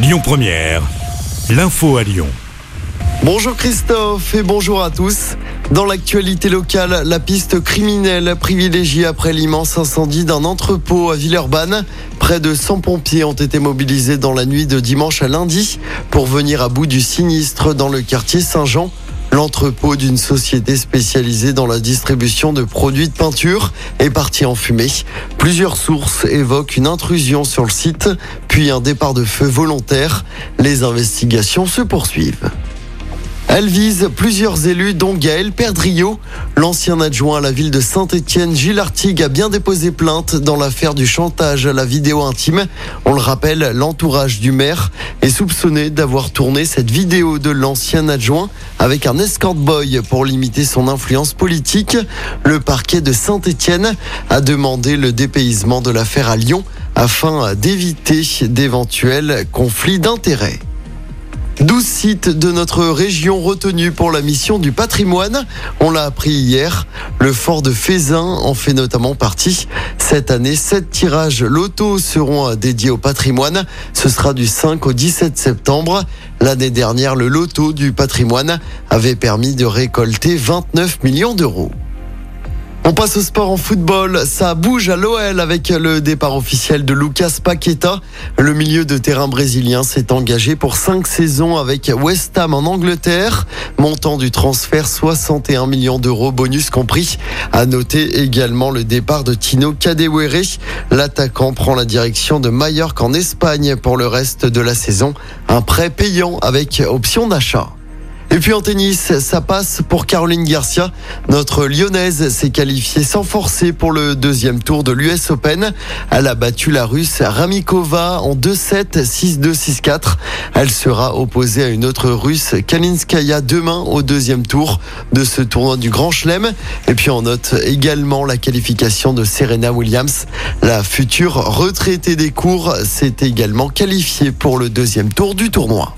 Lyon Première, l'info à Lyon. Bonjour Christophe et bonjour à tous. Dans l'actualité locale, la piste criminelle privilégiée après l'immense incendie d'un entrepôt à Villeurbanne. Près de 100 pompiers ont été mobilisés dans la nuit de dimanche à lundi pour venir à bout du sinistre dans le quartier Saint-Jean. L'entrepôt d'une société spécialisée dans la distribution de produits de peinture est parti en fumée. Plusieurs sources évoquent une intrusion sur le site, puis un départ de feu volontaire. Les investigations se poursuivent. Elle vise plusieurs élus, dont Gaël Perdriau. L'ancien adjoint à la ville de Saint-Étienne, Gilles Artigue, a bien déposé plainte dans l'affaire du chantage à la vidéo intime. On le rappelle, l'entourage du maire est soupçonné d'avoir tourné cette vidéo de l'ancien adjoint avec un escort boy pour limiter son influence politique. Le parquet de Saint-Étienne a demandé le dépaysement de l'affaire à Lyon afin d'éviter d'éventuels conflits d'intérêts. 12 sites de notre région retenus pour la mission du patrimoine. On l'a appris hier. Le fort de Fézin en fait notamment partie. Cette année, 7 tirages loto seront dédiés au patrimoine. Ce sera du 5 au 17 septembre. L'année dernière, le loto du patrimoine avait permis de récolter 29 millions d'euros. On passe au sport en football. Ça bouge à l'OL avec le départ officiel de Lucas Paqueta. Le milieu de terrain brésilien s'est engagé pour cinq saisons avec West Ham en Angleterre. Montant du transfert 61 millions d'euros, bonus compris. À noter également le départ de Tino Kadewere. L'attaquant prend la direction de Mallorca en Espagne pour le reste de la saison. Un prêt payant avec option d'achat. Et puis en tennis, ça passe pour Caroline Garcia. Notre lyonnaise s'est qualifiée sans forcer pour le deuxième tour de l'US Open. Elle a battu la russe Ramikova en 2-7, 6-2, 6-4. Elle sera opposée à une autre russe, Kalinskaya, demain au deuxième tour de ce tournoi du Grand Chelem. Et puis on note également la qualification de Serena Williams. La future retraitée des cours s'est également qualifiée pour le deuxième tour du tournoi.